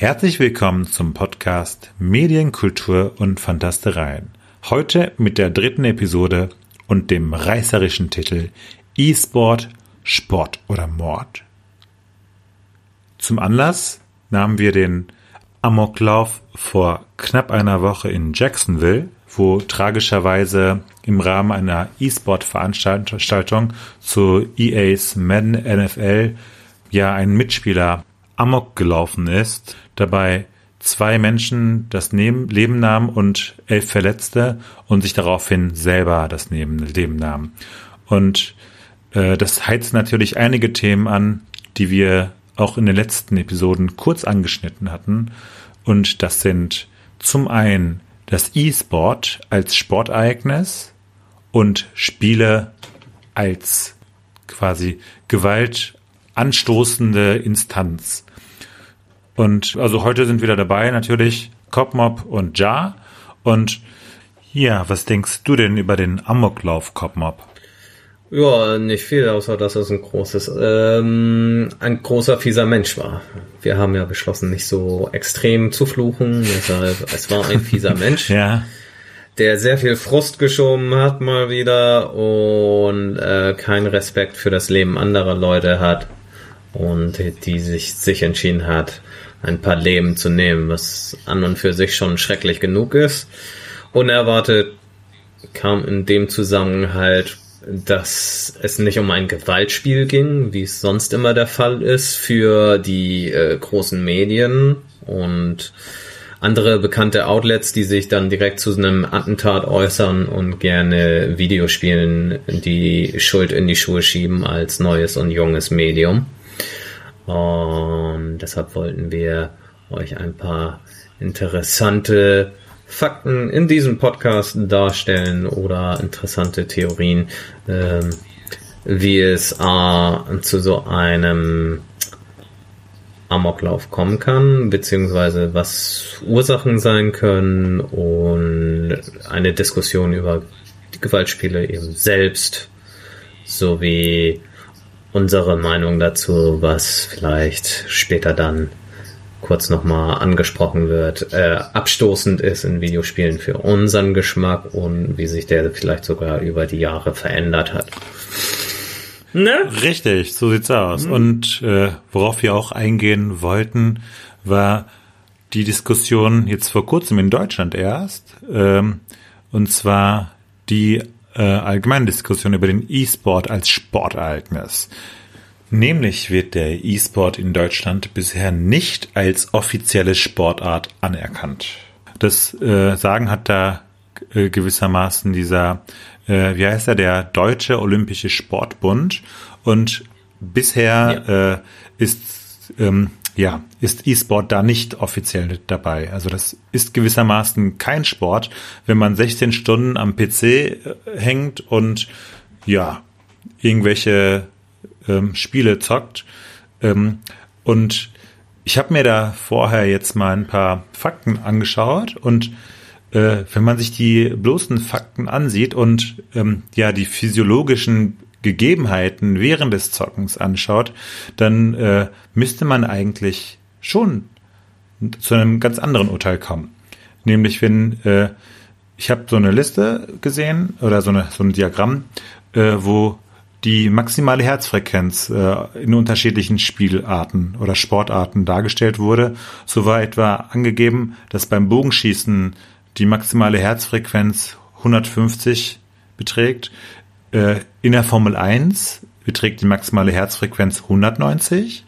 Herzlich willkommen zum Podcast Medien, Kultur und Fantastereien. Heute mit der dritten Episode und dem reißerischen Titel E-Sport, Sport oder Mord. Zum Anlass nahmen wir den Amoklauf vor knapp einer Woche in Jacksonville, wo tragischerweise im Rahmen einer E-Sport-Veranstaltung zu EAs Madden NFL ja ein Mitspieler amok gelaufen ist, dabei zwei Menschen das Leben nahmen und elf Verletzte und sich daraufhin selber das Leben nahmen. Und äh, das heizt natürlich einige Themen an, die wir auch in den letzten Episoden kurz angeschnitten hatten. Und das sind zum einen das E-Sport als Sportereignis und Spiele als quasi gewaltanstoßende Instanz. Und also heute sind wieder dabei natürlich Copmob und Ja. Und ja, was denkst du denn über den Amoklauf Copmob? Ja, nicht viel, außer dass es ein großes, ähm, ein großer fieser Mensch war. Wir haben ja beschlossen, nicht so extrem zu fluchen, deshalb, es war ein fieser Mensch. ja. Der sehr viel Frust geschoben hat mal wieder und äh, keinen Respekt für das Leben anderer Leute hat und die sich, sich entschieden hat, ein paar Leben zu nehmen, was an und für sich schon schrecklich genug ist. Unerwartet kam in dem Zusammenhalt, dass es nicht um ein Gewaltspiel ging, wie es sonst immer der Fall ist für die äh, großen Medien und andere bekannte Outlets, die sich dann direkt zu einem Attentat äußern und gerne Videospielen die Schuld in die Schuhe schieben als neues und junges Medium. Und deshalb wollten wir euch ein paar interessante Fakten in diesem Podcast darstellen oder interessante Theorien, ähm, wie es äh, zu so einem Amoklauf kommen kann, beziehungsweise was Ursachen sein können und eine Diskussion über die Gewaltspiele eben selbst sowie unsere Meinung dazu, was vielleicht später dann kurz nochmal angesprochen wird, äh, abstoßend ist in Videospielen für unseren Geschmack und wie sich der vielleicht sogar über die Jahre verändert hat. Ne? Richtig, so sieht's aus. Mhm. Und äh, worauf wir auch eingehen wollten, war die Diskussion jetzt vor kurzem in Deutschland erst, ähm, und zwar die äh, allgemeine Diskussion über den E-Sport als Sportereignis. Nämlich wird der E-Sport in Deutschland bisher nicht als offizielle Sportart anerkannt. Das äh, Sagen hat da äh, gewissermaßen dieser, äh, wie heißt er, der Deutsche Olympische Sportbund. Und bisher ja. äh, ist ähm, ja, ist E-Sport da nicht offiziell dabei. Also das ist gewissermaßen kein Sport, wenn man 16 Stunden am PC äh, hängt und ja, irgendwelche ähm, Spiele zockt. Ähm, und ich habe mir da vorher jetzt mal ein paar Fakten angeschaut und äh, wenn man sich die bloßen Fakten ansieht und ähm, ja die physiologischen Gegebenheiten während des Zockens anschaut, dann äh, müsste man eigentlich schon zu einem ganz anderen Urteil kommen. Nämlich wenn äh, ich habe so eine Liste gesehen oder so, eine, so ein Diagramm, äh, wo die maximale Herzfrequenz äh, in unterschiedlichen Spielarten oder Sportarten dargestellt wurde. So war etwa angegeben, dass beim Bogenschießen die maximale Herzfrequenz 150 beträgt, äh, in der Formel 1 beträgt die maximale Herzfrequenz 190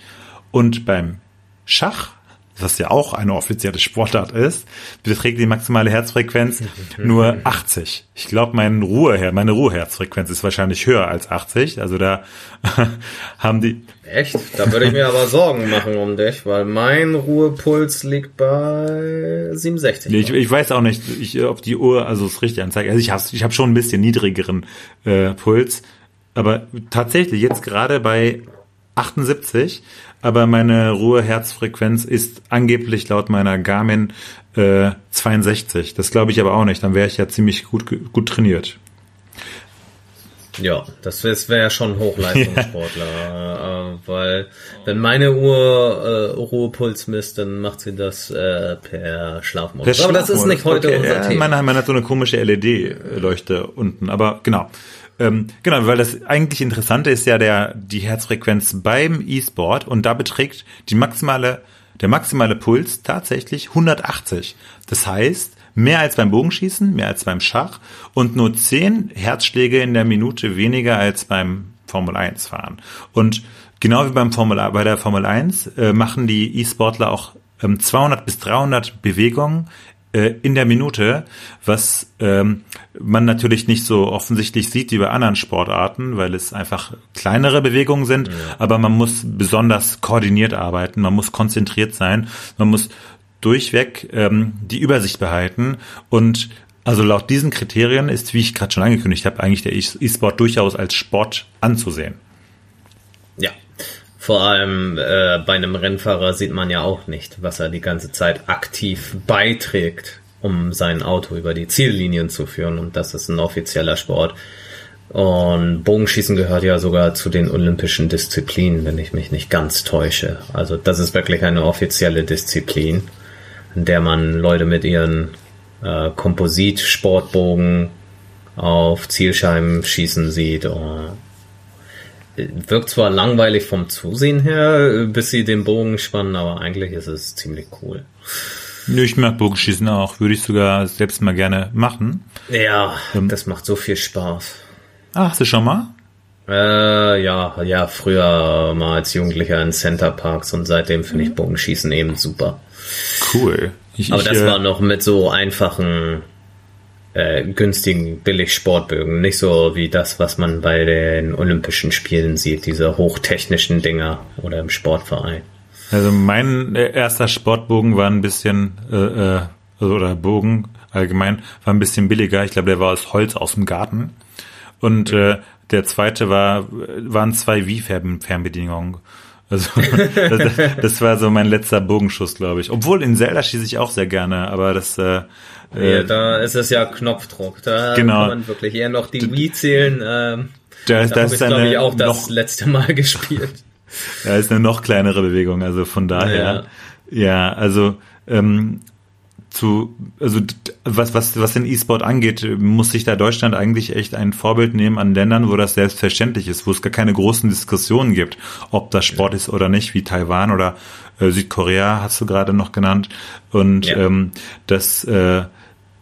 und beim Schach, was ja auch eine offizielle Sportart ist, beträgt die maximale Herzfrequenz nur 80. Ich glaube, mein Ruhe, meine Ruheherzfrequenz ist wahrscheinlich höher als 80. Also da haben die. Echt? Da würde ich mir aber Sorgen machen um dich, weil mein Ruhepuls liegt bei 67. Ich, ich weiß auch nicht, ich, ob die Uhr also es richtig anzeigt. Also ich habe ich hab schon ein bisschen niedrigeren äh, Puls, aber tatsächlich jetzt gerade bei 78 aber meine Ruheherzfrequenz ist angeblich laut meiner Garmin äh, 62. Das glaube ich aber auch nicht. Dann wäre ich ja ziemlich gut, gut trainiert. Ja, das wäre ja schon Hochleistungssportler, äh, weil wenn meine Uhr äh, Ruhepuls misst, dann macht sie das äh, per Schlafmodus. Per aber das ist nicht heute okay. unser ja, Thema. Meine, meine hat so eine komische LED-Leuchte unten, aber genau. Ähm, genau, weil das eigentlich Interessante ist ja der die Herzfrequenz beim E-Sport und da beträgt die maximale der maximale Puls tatsächlich 180. Das heißt, mehr als beim Bogenschießen, mehr als beim Schach und nur 10 Herzschläge in der Minute weniger als beim Formel 1 fahren. Und genau wie beim Formel, bei der Formel 1 äh, machen die E-Sportler auch ähm, 200 bis 300 Bewegungen äh, in der Minute, was ähm, man natürlich nicht so offensichtlich sieht wie bei anderen Sportarten, weil es einfach kleinere Bewegungen sind, ja. aber man muss besonders koordiniert arbeiten, man muss konzentriert sein, man muss durchweg ähm, die Übersicht behalten und also laut diesen Kriterien ist, wie ich gerade schon angekündigt habe, eigentlich der E-Sport durchaus als Sport anzusehen. Ja, vor allem äh, bei einem Rennfahrer sieht man ja auch nicht, was er die ganze Zeit aktiv beiträgt, um sein Auto über die Ziellinien zu führen. Und das ist ein offizieller Sport. Und Bogenschießen gehört ja sogar zu den olympischen Disziplinen, wenn ich mich nicht ganz täusche. Also das ist wirklich eine offizielle Disziplin in der man Leute mit ihren äh, Komposit-Sportbogen auf Zielscheiben schießen sieht. Oh. Wirkt zwar langweilig vom Zusehen her, bis sie den Bogen spannen, aber eigentlich ist es ziemlich cool. Ich mag Bogenschießen auch, würde ich sogar selbst mal gerne machen. Ja, ähm, das macht so viel Spaß. Ach, hast du schon mal? Äh, ja, ja, früher mal als Jugendlicher in Centerparks und seitdem finde ich mhm. Bogenschießen eben super. Cool. Ich, Aber das äh, war noch mit so einfachen, äh, günstigen Billig-Sportbögen. Nicht so wie das, was man bei den Olympischen Spielen sieht, diese hochtechnischen Dinger oder im Sportverein. Also mein äh, erster Sportbogen war ein bisschen, äh, äh, also, oder Bogen allgemein, war ein bisschen billiger. Ich glaube, der war aus Holz aus dem Garten. Und äh, der zweite war, waren zwei Wii-Fernbedienungen. Also das, das, war so mein letzter Bogenschuss, glaube ich. Obwohl in Zelda schieße ich auch sehr gerne, aber das äh, ja, äh, da ist es ja Knopfdruck. Da genau. kann man wirklich eher noch die Wii zählen. Ähm, da, da habe ich, glaube ich, auch das letzte Mal gespielt. Ja, ist eine noch kleinere Bewegung, also von daher. Ja, ja also ähm, zu, also was, was, was den E-Sport angeht, muss sich da Deutschland eigentlich echt ein Vorbild nehmen an Ländern, wo das selbstverständlich ist, wo es gar keine großen Diskussionen gibt, ob das Sport ist oder nicht, wie Taiwan oder äh, Südkorea hast du gerade noch genannt. Und ja. ähm, das äh,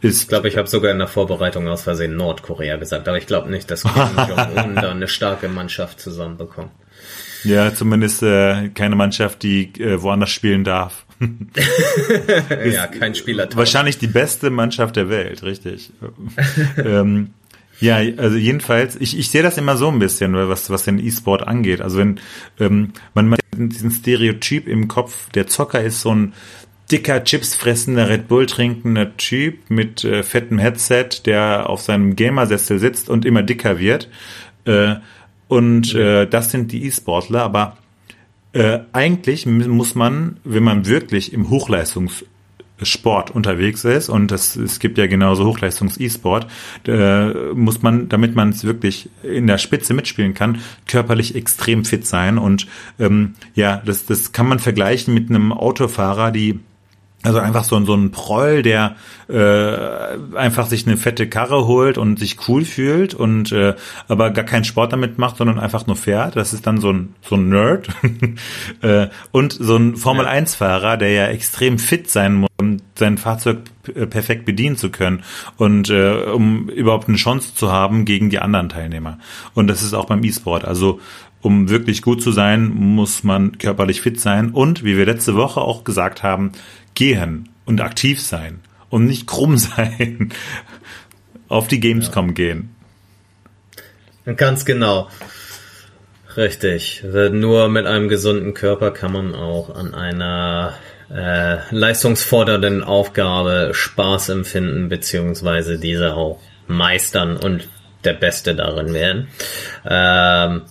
ist. Ich glaube, ich habe sogar in der Vorbereitung aus Versehen Nordkorea gesagt, aber ich glaube nicht, dass Kim Jong-un da eine starke Mannschaft zusammenbekommt. Ja, zumindest äh, keine Mannschaft, die äh, woanders spielen darf. ja, kein Spieler. Wahrscheinlich die beste Mannschaft der Welt, richtig. ähm, ja, also jedenfalls, ich, ich sehe das immer so ein bisschen, was, was den E-Sport angeht. Also wenn ähm, man diesen Stereotyp im Kopf, der Zocker ist so ein dicker, Chips fressender, Red Bull trinkender Typ mit äh, fettem Headset, der auf seinem Gamersessel sitzt und immer dicker wird. Äh, und äh, das sind die E-Sportler, aber äh, eigentlich muss man, wenn man wirklich im Hochleistungssport unterwegs ist und das, es gibt ja genauso Hochleistungs-E-Sport, äh, muss man, damit man es wirklich in der Spitze mitspielen kann, körperlich extrem fit sein. Und ähm, ja, das, das kann man vergleichen mit einem Autofahrer, die also einfach so, so ein Proll, der äh, einfach sich eine fette Karre holt und sich cool fühlt und äh, aber gar keinen Sport damit macht, sondern einfach nur fährt. Das ist dann so ein so ein Nerd. äh, und so ein Formel 1 Fahrer, der ja extrem fit sein muss, um sein Fahrzeug äh, perfekt bedienen zu können und äh, um überhaupt eine Chance zu haben gegen die anderen Teilnehmer. Und das ist auch beim E-Sport. Also um wirklich gut zu sein, muss man körperlich fit sein und, wie wir letzte Woche auch gesagt haben, gehen und aktiv sein und nicht krumm sein. Auf die Gamescom ja. gehen. Ganz genau. Richtig. Nur mit einem gesunden Körper kann man auch an einer äh, leistungsfordernden Aufgabe Spaß empfinden, beziehungsweise diese auch meistern und der Beste darin werden. Ähm,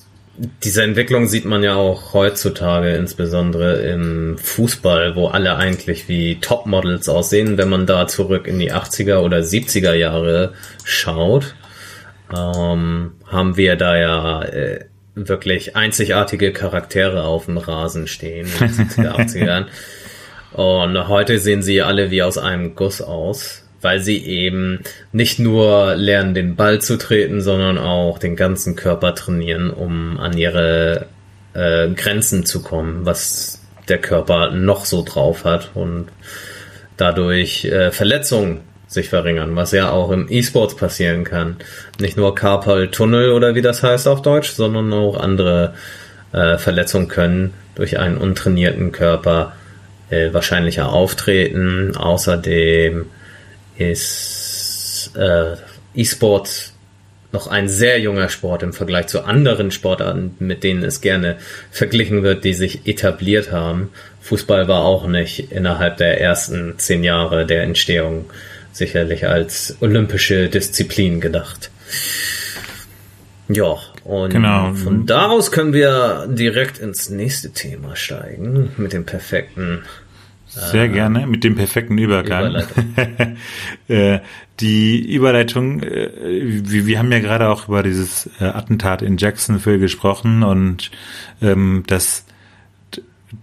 diese Entwicklung sieht man ja auch heutzutage, insbesondere im Fußball, wo alle eigentlich wie Topmodels aussehen, wenn man da zurück in die 80er oder 70er Jahre schaut. ähm, haben wir da ja äh, wirklich einzigartige Charaktere auf dem Rasen stehen in den 70er, 80ern. Und heute sehen sie alle wie aus einem Guss aus, weil sie eben nicht nur lernen, den Ball zu treten, sondern auch den ganzen Körper trainieren, um an ihre äh, Grenzen zu kommen, was der Körper noch so drauf hat und dadurch äh, Verletzungen sich verringern, was ja auch im E-Sports passieren kann. Nicht nur Carpal Tunnel oder wie das heißt auf Deutsch, sondern auch andere äh, Verletzungen können durch einen untrainierten Körper äh, wahrscheinlicher auftreten. Außerdem ist äh, E-Sports noch ein sehr junger Sport im Vergleich zu anderen Sportarten, mit denen es gerne verglichen wird, die sich etabliert haben. Fußball war auch nicht innerhalb der ersten zehn Jahre der Entstehung sicherlich als olympische Disziplin gedacht. Ja, und genau. von daraus können wir direkt ins nächste Thema steigen mit dem perfekten. Sehr äh, gerne, mit dem perfekten Übergang. Äh, die Überleitung, äh, wir, wir haben ja gerade auch über dieses äh, Attentat in Jacksonville gesprochen und ähm, das,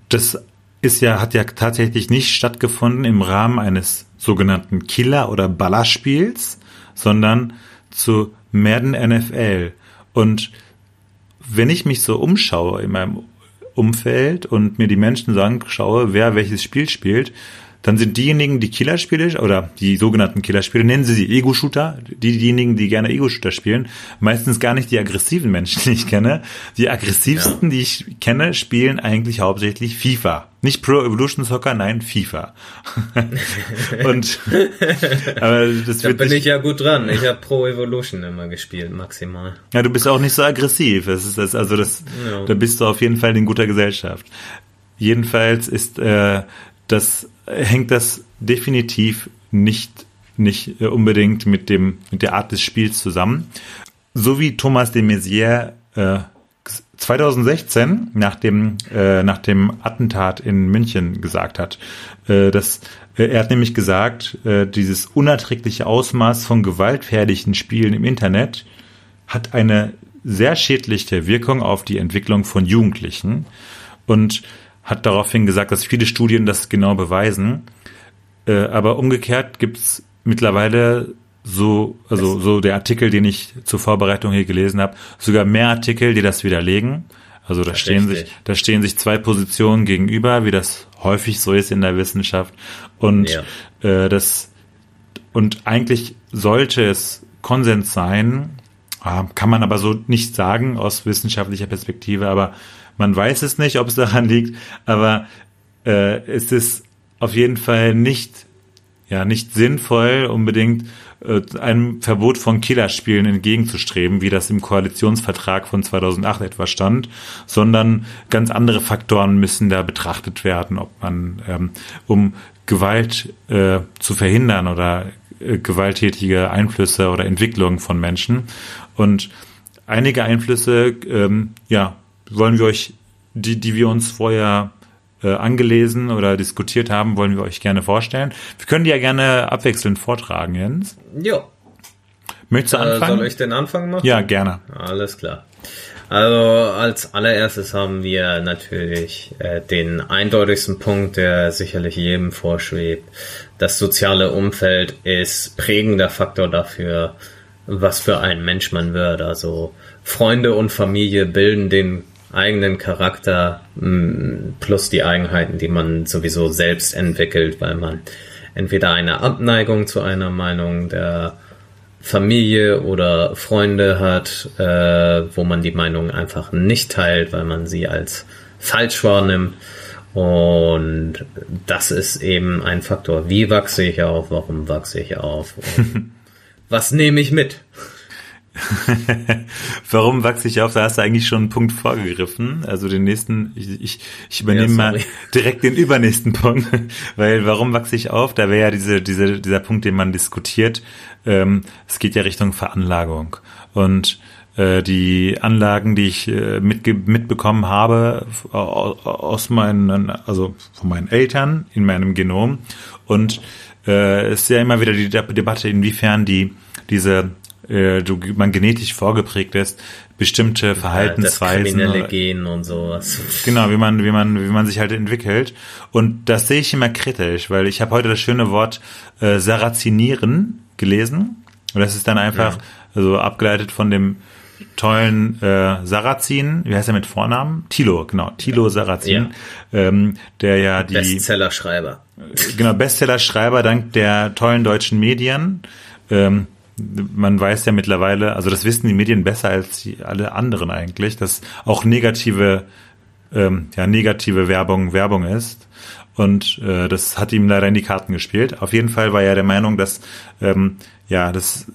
das ist ja, hat ja tatsächlich nicht stattgefunden im Rahmen eines sogenannten Killer- oder Ballerspiels, sondern zu Madden NFL. Und wenn ich mich so umschaue in meinem Umfeld und mir die Menschen sagen, schaue, wer welches Spiel spielt, dann sind diejenigen, die Killerspiele oder die sogenannten Killerspiele, nennen sie sie Ego-Shooter, die, diejenigen, die gerne Ego-Shooter spielen, meistens gar nicht die aggressiven Menschen, die ich kenne. Die aggressivsten, ja. die ich kenne, spielen eigentlich hauptsächlich FIFA. Nicht Pro Evolution Soccer, nein, FIFA. und aber das da bin ich ja gut dran. Ich habe Pro Evolution immer gespielt, maximal. Ja, du bist auch nicht so aggressiv. Das ist das, also das, ja. da bist du auf jeden Fall in guter Gesellschaft. Jedenfalls ist äh, das hängt das definitiv nicht, nicht äh, unbedingt mit dem, mit der Art des Spiels zusammen. So wie Thomas de Maizière äh, 2016 nach dem, äh, nach dem Attentat in München gesagt hat. Äh, dass, äh, er hat nämlich gesagt, äh, dieses unerträgliche Ausmaß von gewaltfertigen Spielen im Internet hat eine sehr schädliche Wirkung auf die Entwicklung von Jugendlichen. Und hat daraufhin gesagt, dass viele Studien das genau beweisen. Äh, aber umgekehrt gibt's mittlerweile so, also so der Artikel, den ich zur Vorbereitung hier gelesen habe, sogar mehr Artikel, die das widerlegen. Also da stehen sich, da stehen sich zwei Positionen gegenüber, wie das häufig so ist in der Wissenschaft. Und ja. äh, das und eigentlich sollte es Konsens sein, ah, kann man aber so nicht sagen aus wissenschaftlicher Perspektive, aber man weiß es nicht, ob es daran liegt, aber äh, es ist auf jeden Fall nicht, ja, nicht sinnvoll, unbedingt einem Verbot von Killerspielen entgegenzustreben, wie das im Koalitionsvertrag von 2008 etwa stand, sondern ganz andere Faktoren müssen da betrachtet werden, ob man, ähm, um Gewalt äh, zu verhindern oder äh, gewalttätige Einflüsse oder Entwicklungen von Menschen. Und einige Einflüsse, ähm, ja, wollen wir euch, die, die wir uns vorher äh, angelesen oder diskutiert haben, wollen wir euch gerne vorstellen. Wir können die ja gerne abwechselnd vortragen, Jens. Ja. Möchtest du anfangen? Äh, soll ich den Anfang machen? Ja, gerne. Alles klar. Also als allererstes haben wir natürlich äh, den eindeutigsten Punkt, der sicherlich jedem vorschwebt. Das soziale Umfeld ist prägender Faktor dafür, was für ein Mensch man wird. Also Freunde und Familie bilden den eigenen Charakter mm, plus die Eigenheiten, die man sowieso selbst entwickelt, weil man entweder eine Abneigung zu einer Meinung der Familie oder Freunde hat, äh, wo man die Meinung einfach nicht teilt, weil man sie als falsch wahrnimmt. Und das ist eben ein Faktor. Wie wachse ich auf? Warum wachse ich auf? was nehme ich mit? Warum wachse ich auf? Da hast du eigentlich schon einen Punkt vorgegriffen. Also den nächsten, ich, ich, ich übernehme ja, mal direkt den übernächsten Punkt. Weil warum wachse ich auf? Da wäre ja diese, diese, dieser Punkt, den man diskutiert. Ähm, es geht ja Richtung Veranlagung. Und äh, die Anlagen, die ich äh, mitge mitbekommen habe aus meinen, also von meinen Eltern in meinem Genom. Und äh, es ist ja immer wieder die Debatte, inwiefern die diese äh, du, man genetisch vorgeprägt ist, bestimmte Verhaltensweisen. Das kriminelle Gen und sowas. Genau, wie man, wie man, wie man sich halt entwickelt. Und das sehe ich immer kritisch, weil ich habe heute das schöne Wort äh, Sarazinieren gelesen. Und das ist dann einfach ja. also abgeleitet von dem tollen äh, Sarrazin, wie heißt er mit Vornamen? Tilo, genau, Tilo Sarrazin, ja. ähm, der ja die Bestsellerschreiber. Genau, Bestsellerschreiber dank der tollen deutschen Medien. Ähm, man weiß ja mittlerweile, also das wissen die Medien besser als die, alle anderen eigentlich, dass auch negative, ähm, ja, negative Werbung Werbung ist. Und äh, das hat ihm leider in die Karten gespielt. Auf jeden Fall war er der Meinung, dass ähm, ja, dass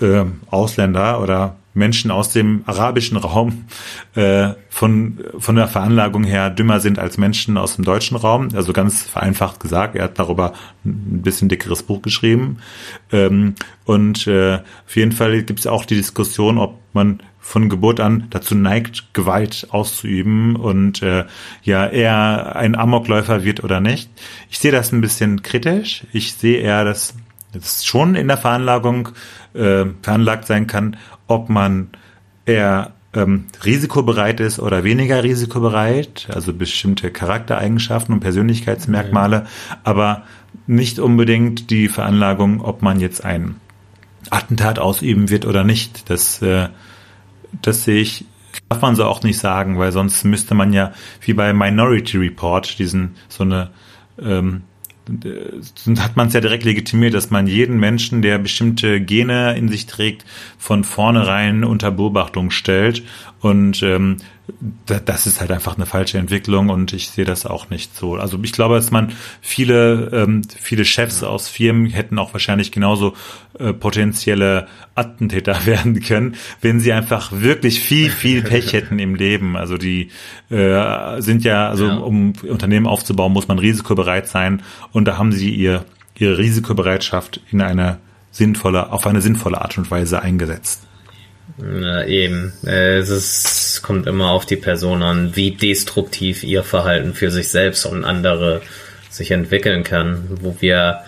äh, äh, Ausländer oder Menschen aus dem arabischen Raum äh, von, von der Veranlagung her dümmer sind als Menschen aus dem deutschen Raum. Also ganz vereinfacht gesagt, er hat darüber ein bisschen dickeres Buch geschrieben. Ähm, und äh, auf jeden Fall gibt es auch die Diskussion, ob man von Geburt an dazu neigt, Gewalt auszuüben und äh, ja eher ein Amokläufer wird oder nicht. Ich sehe das ein bisschen kritisch. Ich sehe eher, dass es schon in der Veranlagung äh, veranlagt sein kann, ob man eher ähm, risikobereit ist oder weniger risikobereit, also bestimmte Charaktereigenschaften und Persönlichkeitsmerkmale, mhm. aber nicht unbedingt die Veranlagung, ob man jetzt ein Attentat ausüben wird oder nicht. Das, äh, das sehe ich, darf man so auch nicht sagen, weil sonst müsste man ja wie bei Minority Report diesen so eine ähm, hat man es ja direkt legitimiert, dass man jeden Menschen, der bestimmte Gene in sich trägt, von vornherein unter Beobachtung stellt. Und ähm, das ist halt einfach eine falsche Entwicklung und ich sehe das auch nicht so. Also ich glaube, dass man viele, ähm, viele Chefs aus Firmen hätten auch wahrscheinlich genauso äh, potenzielle Attentäter werden können, wenn sie einfach wirklich viel, viel Pech hätten im Leben. Also die äh, sind ja, also ja. um Unternehmen aufzubauen, muss man risikobereit sein und da haben sie ihr, ihre Risikobereitschaft in eine sinnvolle, auf eine sinnvolle Art und Weise eingesetzt. Na, eben. Äh, es ist, kommt immer auf die Person an, wie destruktiv ihr Verhalten für sich selbst und andere sich entwickeln kann, wo wir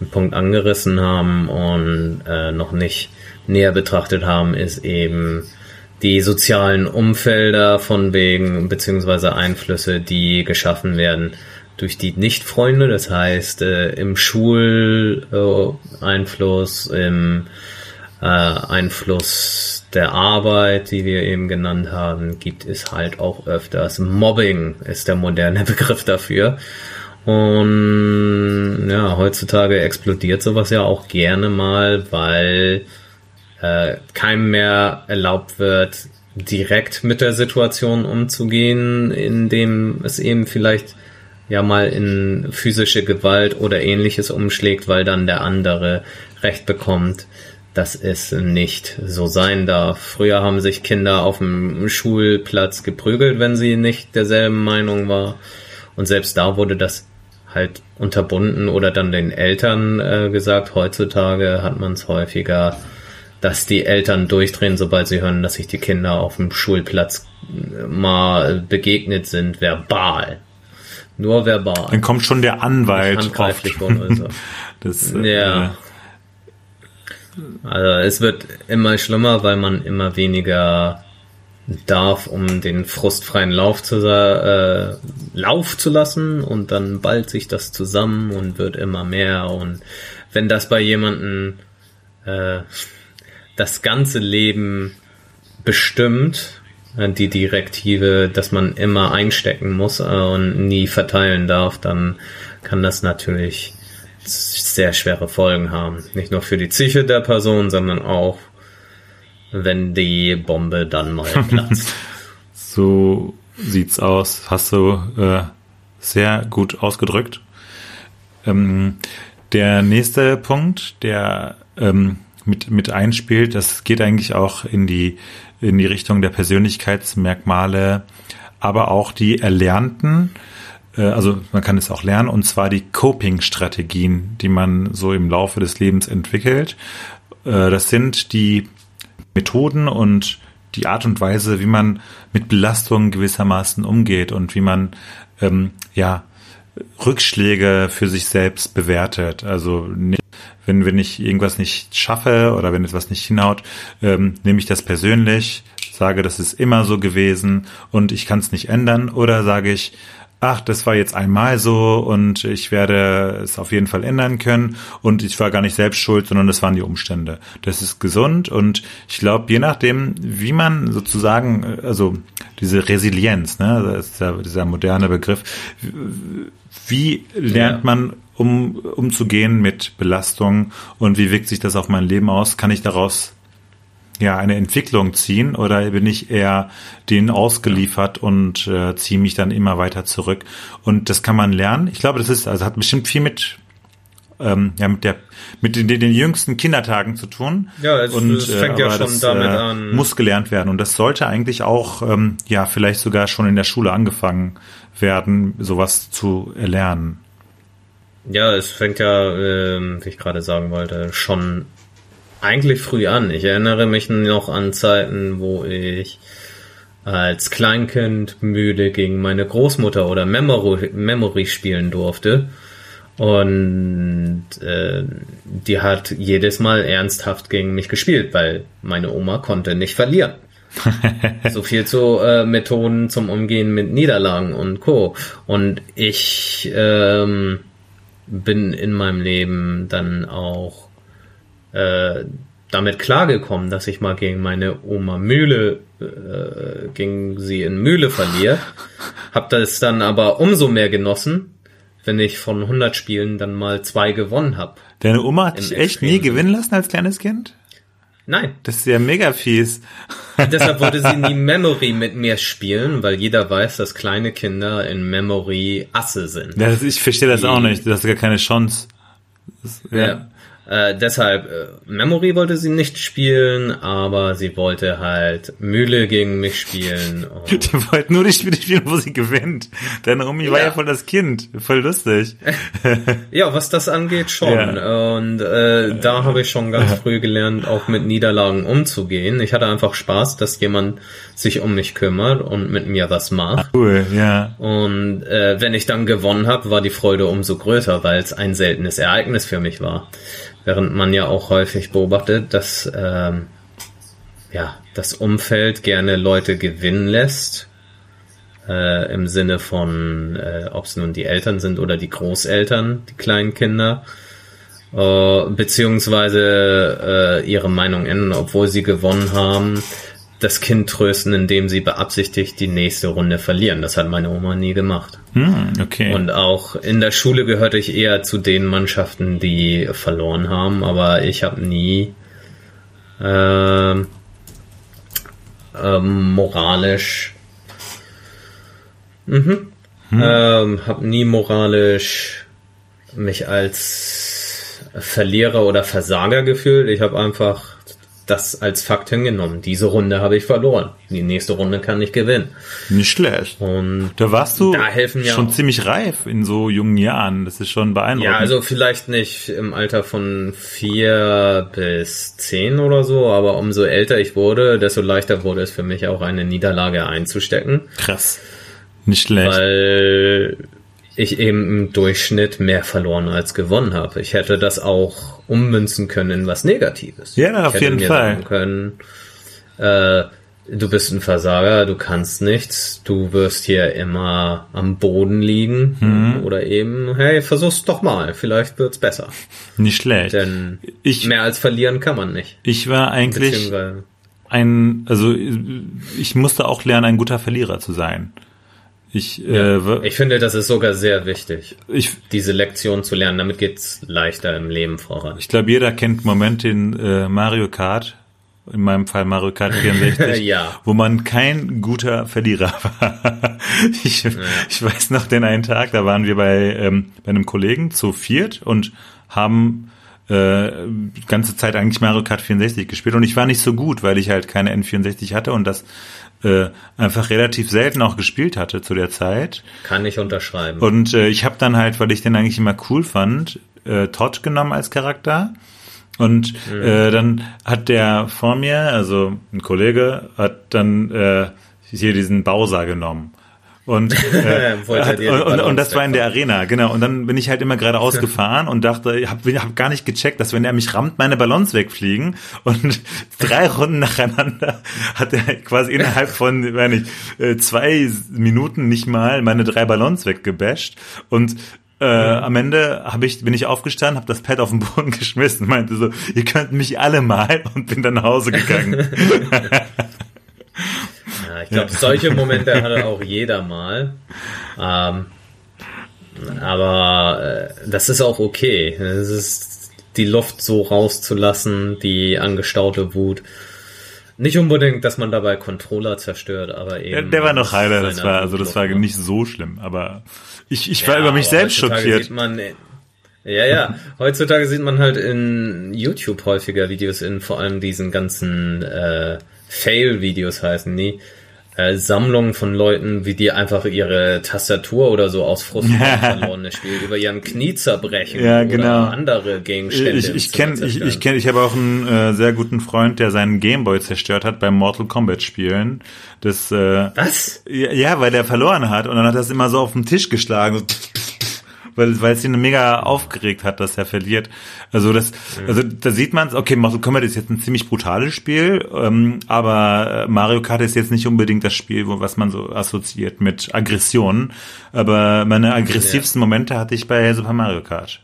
einen Punkt angerissen haben und äh, noch nicht näher betrachtet haben, ist eben die sozialen Umfelder von wegen, beziehungsweise Einflüsse, die geschaffen werden durch die Nicht-Freunde, das heißt äh, im Schuleinfluss, im äh, Einfluss der Arbeit, die wir eben genannt haben, gibt es halt auch öfters. Mobbing ist der moderne Begriff dafür. Und ja, heutzutage explodiert sowas ja auch gerne mal, weil äh, keinem mehr erlaubt wird, direkt mit der Situation umzugehen, indem es eben vielleicht ja mal in physische Gewalt oder ähnliches umschlägt, weil dann der andere Recht bekommt dass es nicht so sein darf. Früher haben sich Kinder auf dem Schulplatz geprügelt, wenn sie nicht derselben Meinung war. Und selbst da wurde das halt unterbunden oder dann den Eltern äh, gesagt. Heutzutage hat man es häufiger, dass die Eltern durchdrehen, sobald sie hören, dass sich die Kinder auf dem Schulplatz äh, mal begegnet sind, verbal. Nur verbal. Dann kommt schon der Anwalt. Handgreiflich also. das, äh, ja. Also es wird immer schlimmer, weil man immer weniger darf, um den frustfreien Lauf zu, äh, Lauf zu lassen. Und dann ballt sich das zusammen und wird immer mehr. Und wenn das bei jemanden äh, das ganze Leben bestimmt, äh, die Direktive, dass man immer einstecken muss äh, und nie verteilen darf, dann kann das natürlich sehr schwere Folgen haben. Nicht nur für die Psyche der Person, sondern auch, wenn die Bombe dann mal platzt. so sieht's aus. Hast du äh, sehr gut ausgedrückt. Ähm, der nächste Punkt, der ähm, mit, mit einspielt, das geht eigentlich auch in die, in die Richtung der Persönlichkeitsmerkmale, aber auch die erlernten also man kann es auch lernen, und zwar die Coping-Strategien, die man so im Laufe des Lebens entwickelt. Äh, das sind die Methoden und die Art und Weise, wie man mit Belastungen gewissermaßen umgeht und wie man ähm, ja Rückschläge für sich selbst bewertet. Also wenn, wenn ich irgendwas nicht schaffe oder wenn etwas nicht hinhaut, ähm, nehme ich das persönlich, sage, das ist immer so gewesen und ich kann es nicht ändern oder sage ich, ach, das war jetzt einmal so und ich werde es auf jeden Fall ändern können und ich war gar nicht selbst schuld, sondern das waren die Umstände. Das ist gesund und ich glaube, je nachdem, wie man sozusagen, also diese Resilienz, ne, das ist ja dieser moderne Begriff, wie lernt ja. man um umzugehen mit Belastung und wie wirkt sich das auf mein Leben aus? Kann ich daraus ja eine Entwicklung ziehen oder bin ich eher denen ausgeliefert und äh, ziehe mich dann immer weiter zurück? Und das kann man lernen. Ich glaube, das ist also hat bestimmt viel mit ähm, ja mit der mit den, den jüngsten Kindertagen zu tun. Ja, es, und es fängt äh, ja schon das, damit äh, an. Muss gelernt werden und das sollte eigentlich auch ähm, ja vielleicht sogar schon in der Schule angefangen werden, sowas zu erlernen. Ja, es fängt ja, äh, wie ich gerade sagen wollte, schon eigentlich früh an. Ich erinnere mich noch an Zeiten, wo ich als Kleinkind müde gegen meine Großmutter oder Memory, Memory spielen durfte. Und äh, die hat jedes Mal ernsthaft gegen mich gespielt, weil meine Oma konnte nicht verlieren. so viel zu äh, Methoden zum Umgehen mit Niederlagen und Co. Und ich ähm, bin in meinem Leben dann auch äh, damit klargekommen, dass ich mal gegen meine Oma Mühle, äh, gegen sie in Mühle verliere. Hab das dann aber umso mehr genossen, wenn ich von 100 Spielen dann mal zwei gewonnen hab. Deine Oma hat dich echt nie gewinnen lassen als kleines Kind? Nein. Das ist ja mega fies. Deshalb wollte sie nie Memory mit mir spielen, weil jeder weiß, dass kleine Kinder in Memory Asse sind. Ja, ich verstehe das auch nicht. Du hast gar keine Chance. Das, ja. ja. Äh, deshalb, äh, Memory wollte sie nicht spielen, aber sie wollte halt Mühle gegen mich spielen. die wollte nur die Spiele spielen, wo sie gewinnt. Deine Omi ja. war ja voll das Kind. Voll lustig. ja, was das angeht, schon. Ja. Und äh, da habe ich schon ganz früh gelernt, auch mit Niederlagen umzugehen. Ich hatte einfach Spaß, dass jemand sich um mich kümmert und mit mir was macht. Cool, ja. Und äh, wenn ich dann gewonnen habe, war die Freude umso größer, weil es ein seltenes Ereignis für mich war. Während man ja auch häufig beobachtet, dass ähm, ja, das Umfeld gerne Leute gewinnen lässt, äh, im Sinne von, äh, ob es nun die Eltern sind oder die Großeltern, die kleinen Kinder, äh, beziehungsweise äh, ihre Meinung ändern, obwohl sie gewonnen haben, das Kind trösten, indem sie beabsichtigt die nächste Runde verlieren. Das hat meine Oma nie gemacht. Hm, okay. Und auch in der Schule gehörte ich eher zu den Mannschaften, die verloren haben, aber ich habe nie äh, äh, moralisch mhm, hm. äh, habe nie moralisch mich als Verlierer oder Versager gefühlt. Ich habe einfach das als Fakt hingenommen. Diese Runde habe ich verloren. Die nächste Runde kann ich gewinnen. Nicht schlecht. Und da warst du da helfen ja schon auch. ziemlich reif in so jungen Jahren. Das ist schon beeindruckend. Ja, also vielleicht nicht im Alter von vier bis zehn oder so, aber umso älter ich wurde, desto leichter wurde es für mich auch eine Niederlage einzustecken. Krass. Nicht schlecht. Weil ich eben im Durchschnitt mehr verloren als gewonnen habe. Ich hätte das auch ummünzen können in was Negatives. Ja, auf jeden Fall. Sagen können, äh, du bist ein Versager, du kannst nichts, du wirst hier immer am Boden liegen mhm. oder eben, hey, versuch's doch mal, vielleicht wird's besser. Nicht schlecht. Denn ich, mehr als verlieren kann man nicht. Ich war eigentlich ein, also ich musste auch lernen, ein guter Verlierer zu sein. Ich, ja, äh, ich finde, das ist sogar sehr wichtig, ich, diese Lektion zu lernen. Damit geht's leichter im Leben voran. Ich glaube, jeder kennt Momente in äh, Mario Kart, in meinem Fall Mario Kart 64, ja. wo man kein guter Verlierer war. ich, ja. ich weiß noch den einen Tag, da waren wir bei, ähm, bei einem Kollegen zu viert und haben äh, ganze Zeit eigentlich Mario Kart 64 gespielt und ich war nicht so gut, weil ich halt keine N64 hatte und das äh, einfach relativ selten auch gespielt hatte zu der Zeit. Kann ich unterschreiben. Und äh, ich habe dann halt, weil ich den eigentlich immer cool fand, äh, Todd genommen als Charakter. Und mhm. äh, dann hat der vor mir, also ein Kollege, hat dann äh, hier diesen Bowser genommen. Und, äh, und, und, und, das war in der Arena, genau. Und dann bin ich halt immer geradeaus gefahren und dachte, ich habe hab gar nicht gecheckt, dass wenn er mich rammt, meine Ballons wegfliegen. Und drei Runden nacheinander hat er quasi innerhalb von, wenn ich, äh, zwei Minuten nicht mal meine drei Ballons weggebasht. Und äh, am Ende hab ich, bin ich aufgestanden, habe das Pad auf den Boden geschmissen, meinte so, ihr könnt mich alle mal und bin dann nach Hause gegangen. Ja, ich glaube, solche Momente hatte auch jeder mal. Ähm, aber äh, das ist auch okay. Es ist die Luft so rauszulassen, die angestaute Wut. Nicht unbedingt, dass man dabei Controller zerstört, aber eben. Ja, der war noch heiler, das war, also das war nicht so schlimm, aber ich, ich war ja, über mich selbst schockiert. Man, ja, ja. Heutzutage sieht man halt in YouTube häufiger Videos in vor allem diesen ganzen äh, Fail-Videos heißen die. Äh, Sammlungen von Leuten, wie die einfach ihre Tastatur oder so aus Frust verloren Spiel über ihren Knie zerbrechen ja, genau. oder andere Gegenstände. Ich, ich kenne, ich, ich kenne, ich habe auch einen äh, sehr guten Freund, der seinen Gameboy zerstört hat beim Mortal Kombat Spielen. Das, äh, Was? Ja, ja, weil der verloren hat und dann hat er es immer so auf den Tisch geschlagen. So weil, weil es ihn mega aufgeregt hat, dass er verliert. Also das, also da sieht man es, okay, Mortal Kombat ist jetzt ein ziemlich brutales Spiel, ähm, aber Mario Kart ist jetzt nicht unbedingt das Spiel, wo, was man so assoziiert mit Aggressionen. Aber meine aggressivsten. Momente hatte ich bei Super Mario Kart.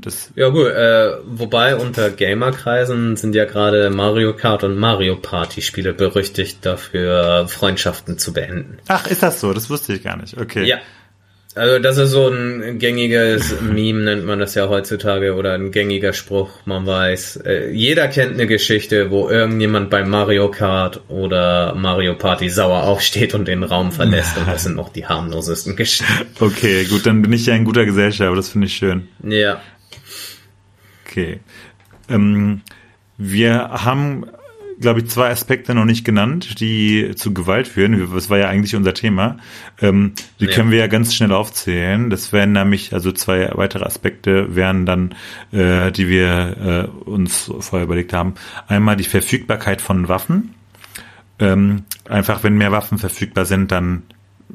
Das ja gut, äh, wobei unter Gamerkreisen sind ja gerade Mario Kart und Mario Party Spiele berüchtigt dafür, Freundschaften zu beenden. Ach, ist das so? Das wusste ich gar nicht. Okay. Ja, also das ist so ein gängiges Meme, nennt man das ja heutzutage, oder ein gängiger Spruch, man weiß. Äh, jeder kennt eine Geschichte, wo irgendjemand bei Mario Kart oder Mario Party sauer aufsteht und den Raum verlässt. Und das sind noch die harmlosesten Geschichten. Okay, gut, dann bin ich ja in guter Gesellschaft, aber das finde ich schön. Ja. Okay. Ähm, wir haben glaube ich, zwei Aspekte noch nicht genannt, die zu Gewalt führen. Das war ja eigentlich unser Thema. Ähm, die ja. können wir ja ganz schnell aufzählen. Das wären nämlich, also zwei weitere Aspekte wären dann, äh, die wir äh, uns vorher überlegt haben. Einmal die Verfügbarkeit von Waffen. Ähm, einfach, wenn mehr Waffen verfügbar sind, dann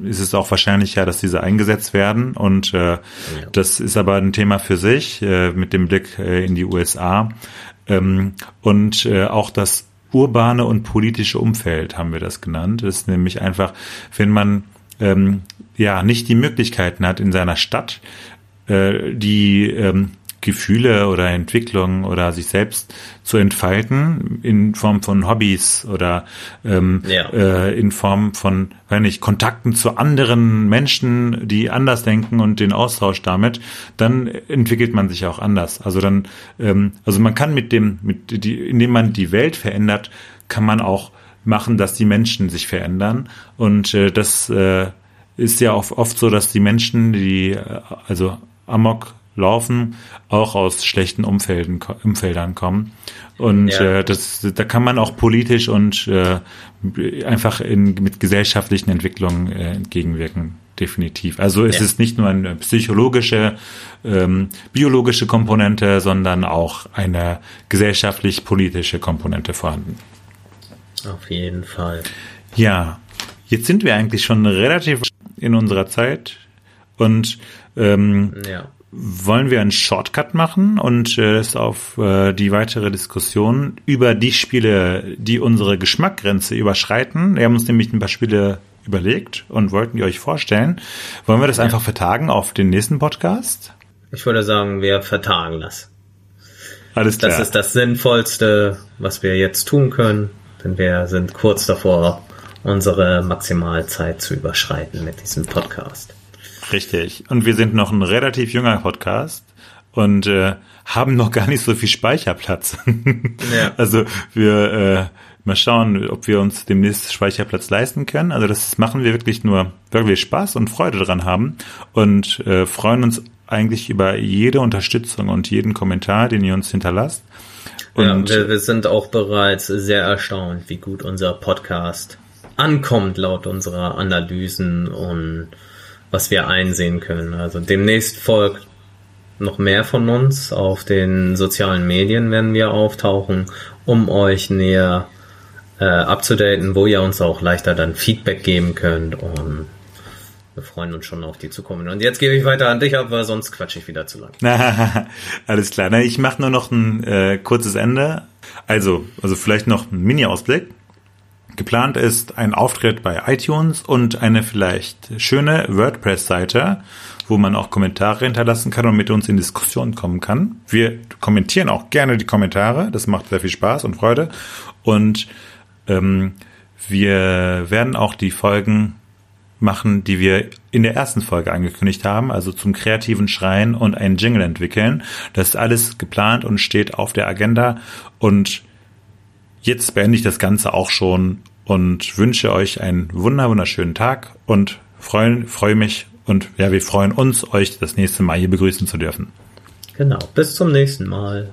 ist es auch wahrscheinlicher, dass diese eingesetzt werden. Und äh, ja. das ist aber ein Thema für sich, äh, mit dem Blick äh, in die USA. Ähm, und äh, auch das urbane und politische Umfeld haben wir das genannt. Das ist nämlich einfach, wenn man ähm, ja nicht die Möglichkeiten hat in seiner Stadt, äh, die ähm, Gefühle oder Entwicklungen oder sich selbst zu entfalten in Form von Hobbys oder ähm, ja. äh, in Form von, wenn nicht, Kontakten zu anderen Menschen, die anders denken und den Austausch damit, dann entwickelt man sich auch anders. Also dann, ähm, also man kann mit dem, mit die, indem man die Welt verändert, kann man auch machen, dass die Menschen sich verändern und äh, das äh, ist ja oft, oft so, dass die Menschen, die äh, also Amok laufen, auch aus schlechten Umfelden, Umfeldern kommen. Und ja. äh, das, da kann man auch politisch und äh, einfach in, mit gesellschaftlichen Entwicklungen äh, entgegenwirken, definitiv. Also es ja. ist nicht nur eine psychologische, ähm, biologische Komponente, sondern auch eine gesellschaftlich-politische Komponente vorhanden. Auf jeden Fall. Ja, jetzt sind wir eigentlich schon relativ in unserer Zeit und ähm, ja wollen wir einen Shortcut machen und äh, es auf äh, die weitere Diskussion über die Spiele, die unsere Geschmackgrenze überschreiten. Wir haben uns nämlich ein paar Spiele überlegt und wollten die euch vorstellen. Wollen wir das ja. einfach vertagen auf den nächsten Podcast? Ich würde sagen, wir vertagen das. Alles klar. Das ist das Sinnvollste, was wir jetzt tun können, denn wir sind kurz davor, unsere Maximalzeit zu überschreiten mit diesem Podcast. Richtig. Und wir sind noch ein relativ junger Podcast und äh, haben noch gar nicht so viel Speicherplatz. ja. Also wir äh, mal schauen, ob wir uns demnächst Speicherplatz leisten können. Also das machen wir wirklich nur, weil wir Spaß und Freude dran haben und äh, freuen uns eigentlich über jede Unterstützung und jeden Kommentar, den ihr uns hinterlasst. Und ja, wir, wir sind auch bereits sehr erstaunt, wie gut unser Podcast ankommt laut unserer Analysen und was wir einsehen können. Also demnächst folgt noch mehr von uns. Auf den sozialen Medien werden wir auftauchen, um euch näher äh, abzudaten, wo ihr uns auch leichter dann Feedback geben könnt und wir freuen uns schon auf die Zukunft. Und jetzt gebe ich weiter an dich ab, weil sonst quatsche ich wieder zu lang. Alles klar. Na, ich mache nur noch ein äh, kurzes Ende. Also, also vielleicht noch ein Mini-Ausblick. Geplant ist ein Auftritt bei iTunes und eine vielleicht schöne WordPress-Seite, wo man auch Kommentare hinterlassen kann und mit uns in Diskussion kommen kann. Wir kommentieren auch gerne die Kommentare, das macht sehr viel Spaß und Freude. Und ähm, wir werden auch die Folgen machen, die wir in der ersten Folge angekündigt haben, also zum kreativen Schreien und einen Jingle entwickeln. Das ist alles geplant und steht auf der Agenda und jetzt beende ich das Ganze auch schon und wünsche euch einen wunder wunderschönen Tag und freue freu mich und ja, wir freuen uns, euch das nächste Mal hier begrüßen zu dürfen. Genau, bis zum nächsten Mal.